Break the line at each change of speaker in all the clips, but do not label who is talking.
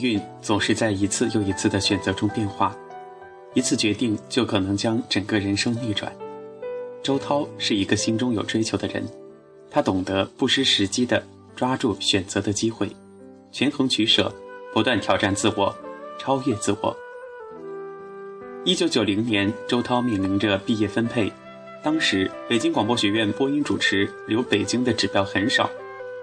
运总是在一次又一次的选择中变化，一次决定就可能将整个人生逆转。周涛是一个心中有追求的人，他懂得不失时机的抓住选择的机会，权衡取舍，不断挑战自我，超越自我。一九九零年，周涛面临着毕业分配，当时北京广播学院播音主持留北京的指标很少，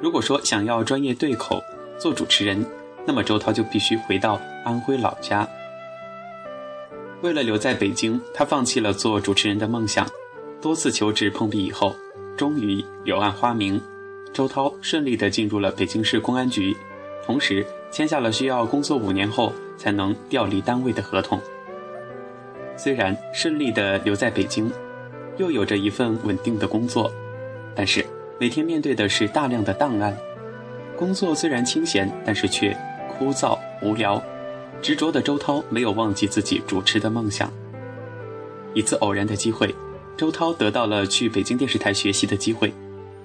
如果说想要专业对口做主持人。那么周涛就必须回到安徽老家。为了留在北京，他放弃了做主持人的梦想。多次求职碰壁以后，终于柳暗花明，周涛顺利地进入了北京市公安局，同时签下了需要工作五年后才能调离单位的合同。虽然顺利地留在北京，又有着一份稳定的工作，但是每天面对的是大量的档案。工作虽然清闲，但是却。枯燥无聊，执着的周涛没有忘记自己主持的梦想。一次偶然的机会，周涛得到了去北京电视台学习的机会。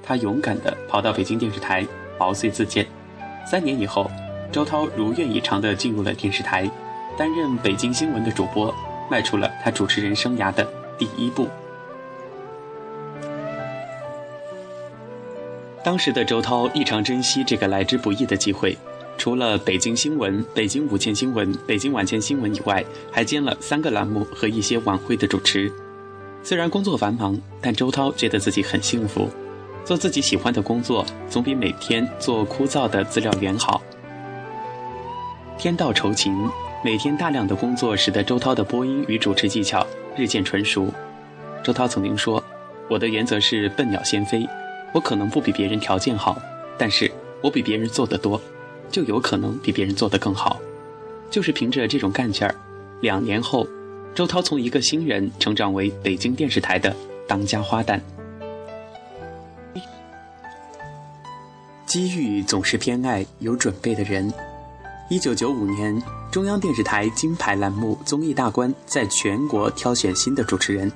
他勇敢地跑到北京电视台，毛遂自荐。三年以后，周涛如愿以偿地进入了电视台，担任北京新闻的主播，迈出了他主持人生涯的第一步。当时的周涛异常珍惜这个来之不易的机会。除了北京新闻、北京午间新闻、北京晚间新闻以外，还兼了三个栏目和一些晚会的主持。虽然工作繁忙，但周涛觉得自己很幸福。做自己喜欢的工作，总比每天做枯燥的资料员好。天道酬勤，每天大量的工作使得周涛的播音与主持技巧日渐纯熟。周涛曾经说：“我的原则是笨鸟先飞，我可能不比别人条件好，但是我比别人做得多。”就有可能比别人做得更好，就是凭着这种干劲儿，两年后，周涛从一个新人成长为北京电视台的当家花旦。机遇总是偏爱有准备的人。一九九五年，中央电视台金牌栏目《综艺大观》在全国挑选新的主持人，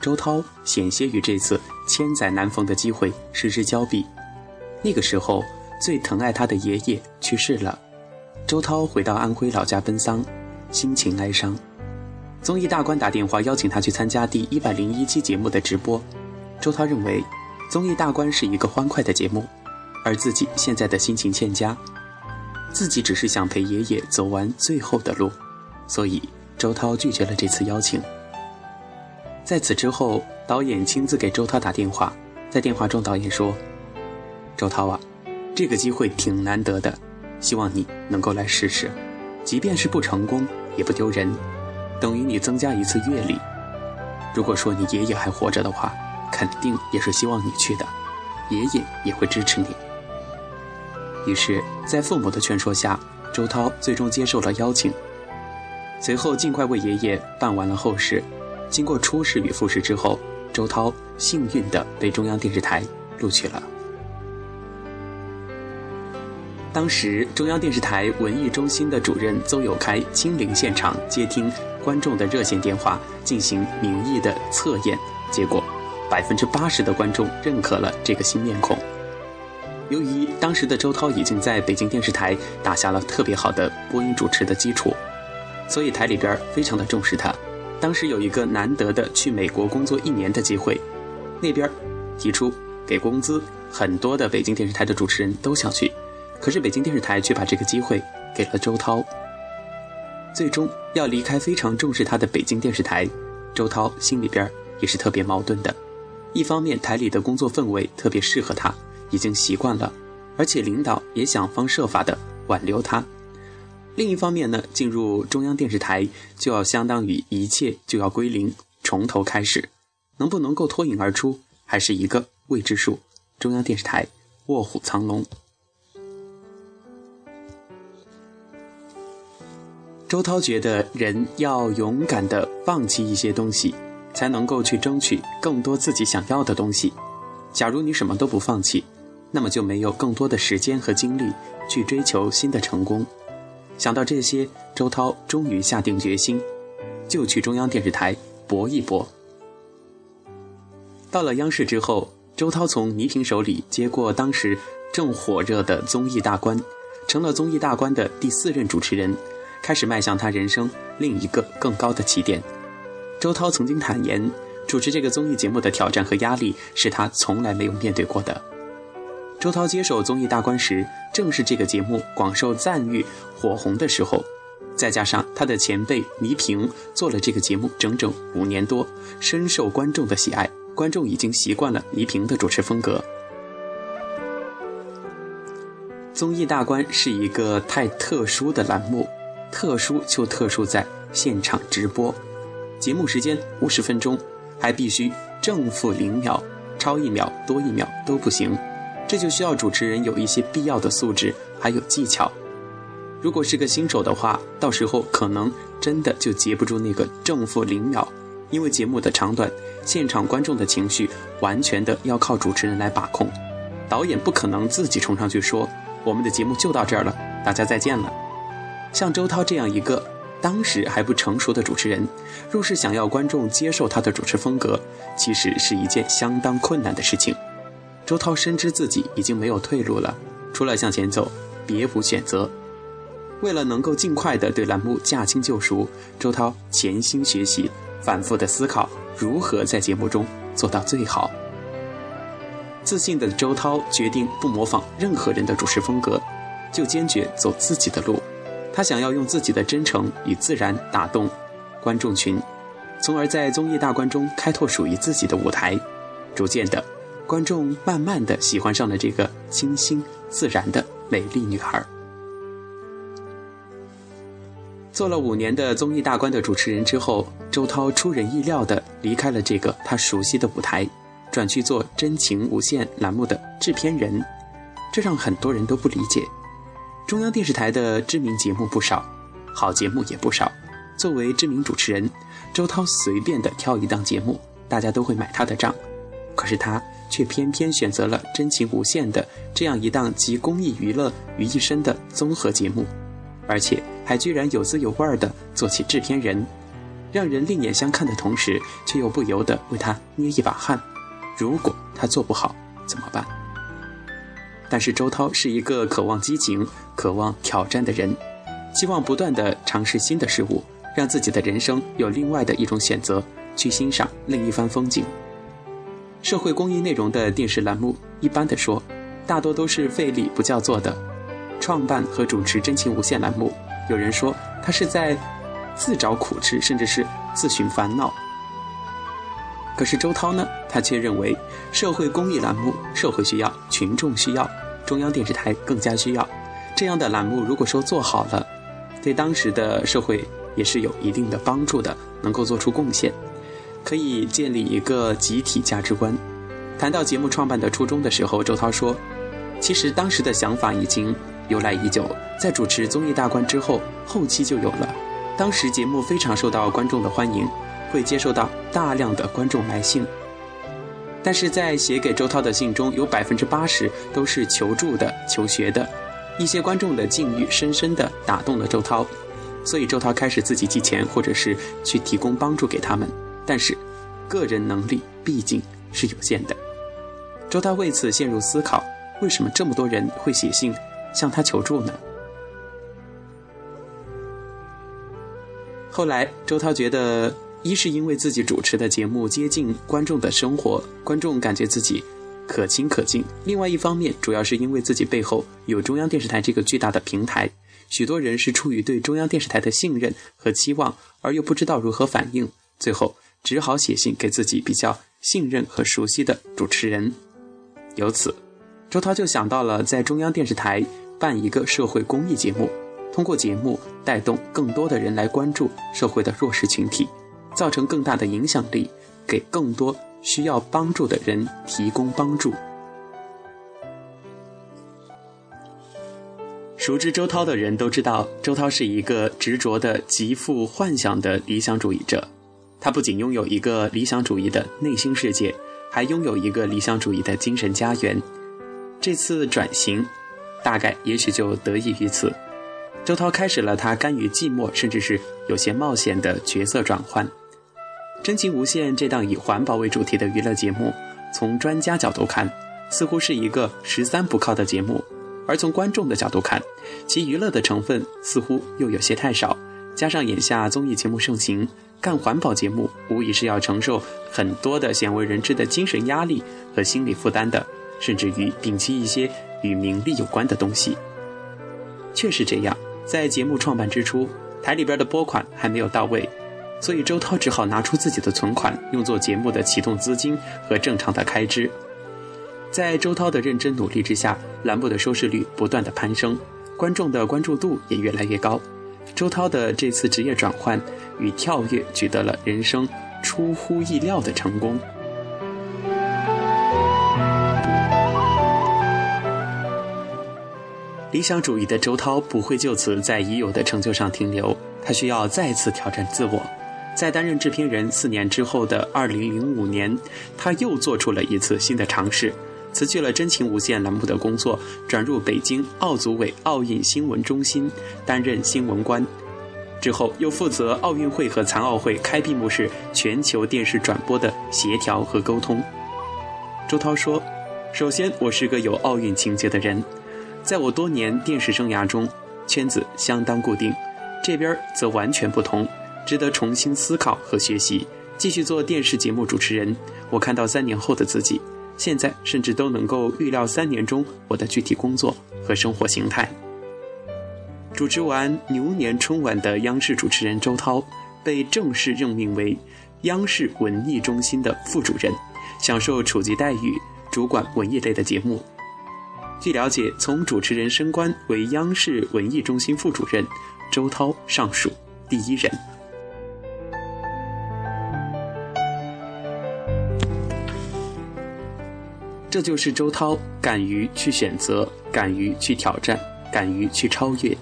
周涛险些与这次千载难逢的机会失之交臂。那个时候。最疼爱他的爷爷去世了，周涛回到安徽老家奔丧，心情哀伤。综艺大观打电话邀请他去参加第一百零一期节目的直播，周涛认为，综艺大观是一个欢快的节目，而自己现在的心情欠佳，自己只是想陪爷爷走完最后的路，所以周涛拒绝了这次邀请。在此之后，导演亲自给周涛打电话，在电话中导演说：“周涛啊。”这个机会挺难得的，希望你能够来试试，即便是不成功也不丢人，等于你增加一次阅历。如果说你爷爷还活着的话，肯定也是希望你去的，爷爷也会支持你。于是，在父母的劝说下，周涛最终接受了邀请。随后，尽快为爷爷办完了后事。经过初试与复试之后，周涛幸运地被中央电视台录取了。当时，中央电视台文艺中心的主任邹友开亲临现场接听观众的热线电话，进行民意的测验。结果，百分之八十的观众认可了这个新面孔。由于当时的周涛已经在北京电视台打下了特别好的播音主持的基础，所以台里边非常的重视他。当时有一个难得的去美国工作一年的机会，那边提出给工资，很多的北京电视台的主持人都想去。可是北京电视台却把这个机会给了周涛。最终要离开非常重视他的北京电视台，周涛心里边也是特别矛盾的。一方面台里的工作氛围特别适合他，已经习惯了，而且领导也想方设法的挽留他。另一方面呢，进入中央电视台就要相当于一切就要归零，从头开始，能不能够脱颖而出，还是一个未知数。中央电视台卧虎藏龙。周涛觉得，人要勇敢地放弃一些东西，才能够去争取更多自己想要的东西。假如你什么都不放弃，那么就没有更多的时间和精力去追求新的成功。想到这些，周涛终于下定决心，就去中央电视台搏一搏。到了央视之后，周涛从倪萍手里接过当时正火热的综艺大观。成了综艺大观的第四任主持人，开始迈向他人生另一个更高的起点。周涛曾经坦言，主持这个综艺节目的挑战和压力是他从来没有面对过的。周涛接手综艺大观时，正是这个节目广受赞誉、火红的时候，再加上他的前辈倪萍做了这个节目整整五年多，深受观众的喜爱，观众已经习惯了倪萍的主持风格。综艺大观是一个太特殊的栏目，特殊就特殊在现场直播，节目时间五十分钟，还必须正负零秒，超一秒多一秒都不行。这就需要主持人有一些必要的素质，还有技巧。如果是个新手的话，到时候可能真的就接不住那个正负零秒，因为节目的长短，现场观众的情绪完全的要靠主持人来把控。导演不可能自己冲上去说：“我们的节目就到这儿了，大家再见了。”像周涛这样一个当时还不成熟的主持人，若是想要观众接受他的主持风格，其实是一件相当困难的事情。周涛深知自己已经没有退路了，除了向前走，别无选择。为了能够尽快的对栏目驾轻就熟，周涛潜心学习，反复的思考如何在节目中做到最好。自信的周涛决定不模仿任何人的主持风格，就坚决走自己的路。他想要用自己的真诚与自然打动观众群，从而在综艺大观中开拓属于自己的舞台，逐渐的。观众慢慢的喜欢上了这个清新自然的美丽女孩。做了五年的综艺大观的主持人之后，周涛出人意料的离开了这个他熟悉的舞台，转去做《真情无限》栏目的制片人，这让很多人都不理解。中央电视台的知名节目不少，好节目也不少，作为知名主持人，周涛随便的挑一档节目，大家都会买他的账。可是他却偏偏选择了《真情无限》的这样一档集公益娱乐于一身的综合节目，而且还居然有滋有味的做起制片人，让人另眼相看的同时，却又不由得为他捏一把汗。如果他做不好怎么办？但是周涛是一个渴望激情、渴望挑战的人，希望不断的尝试新的事物，让自己的人生有另外的一种选择，去欣赏另一番风景。社会公益内容的电视栏目，一般的说，大多都是费力不叫做的。创办和主持《真情无限》栏目，有人说他是在自找苦吃，甚至是自寻烦恼。可是周涛呢，他却认为社会公益栏目，社会需要，群众需要，中央电视台更加需要。这样的栏目，如果说做好了，对当时的社会也是有一定的帮助的，能够做出贡献。可以建立一个集体价值观。谈到节目创办的初衷的时候，周涛说：“其实当时的想法已经由来已久，在主持综艺大观之后，后期就有了。当时节目非常受到观众的欢迎，会接受到大量的观众来信。但是在写给周涛的信中，有百分之八十都是求助的、求学的。一些观众的境遇深深地打动了周涛，所以周涛开始自己寄钱，或者是去提供帮助给他们。”但是，个人能力毕竟是有限的。周涛为此陷入思考：为什么这么多人会写信向他求助呢？后来，周涛觉得，一是因为自己主持的节目接近观众的生活，观众感觉自己可亲可敬；另外一方面，主要是因为自己背后有中央电视台这个巨大的平台，许多人是出于对中央电视台的信任和期望，而又不知道如何反应，最后。只好写信给自己比较信任和熟悉的主持人，由此，周涛就想到了在中央电视台办一个社会公益节目，通过节目带动更多的人来关注社会的弱势群体，造成更大的影响力，给更多需要帮助的人提供帮助。熟知周涛的人都知道，周涛是一个执着的、极富幻想的理想主义者。他不仅拥有一个理想主义的内心世界，还拥有一个理想主义的精神家园。这次转型，大概也许就得益于此。周涛开始了他甘于寂寞，甚至是有些冒险的角色转换。《真情无限》这档以环保为主题的娱乐节目，从专家角度看，似乎是一个十三不靠的节目；而从观众的角度看，其娱乐的成分似乎又有些太少。加上眼下综艺节目盛行，干环保节目无疑是要承受很多的鲜为人知的精神压力和心理负担的，甚至于摒弃一些与名利有关的东西。确实这样，在节目创办之初，台里边的拨款还没有到位，所以周涛只好拿出自己的存款，用作节目的启动资金和正常的开支。在周涛的认真努力之下，栏目的收视率不断的攀升，观众的关注度也越来越高。周涛的这次职业转换与跳跃，取得了人生出乎意料的成功。理想主义的周涛不会就此在已有的成就上停留，他需要再次挑战自我。在担任制片人四年之后的二零零五年，他又做出了一次新的尝试。辞去了《真情无限》栏目的工作，转入北京奥组委奥运新闻中心担任新闻官，之后又负责奥运会和残奥会开闭幕式全球电视转播的协调和沟通。周涛说：“首先，我是个有奥运情节的人，在我多年电视生涯中，圈子相当固定，这边则完全不同，值得重新思考和学习。继续做电视节目主持人，我看到三年后的自己。”现在甚至都能够预料三年中我的具体工作和生活形态。主持完牛年春晚的央视主持人周涛，被正式任命为央视文艺中心的副主任，享受处级待遇，主管文艺类的节目。据了解，从主持人升官为央视文艺中心副主任，周涛尚属第一人。这就是周涛敢于去选择，敢于去挑战，敢于去超越。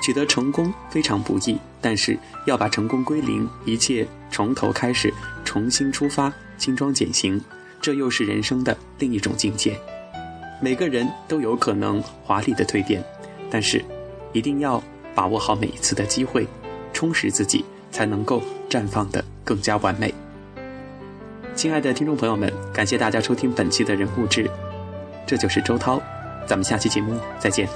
取得成功非常不易，但是要把成功归零，一切从头开始，重新出发，轻装简行，这又是人生的另一种境界。每个人都有可能华丽的蜕变，但是一定要把握好每一次的机会，充实自己，才能够绽放的更加完美。亲爱的听众朋友们，感谢大家收听本期的人物志，这就是周涛，咱们下期节目再见。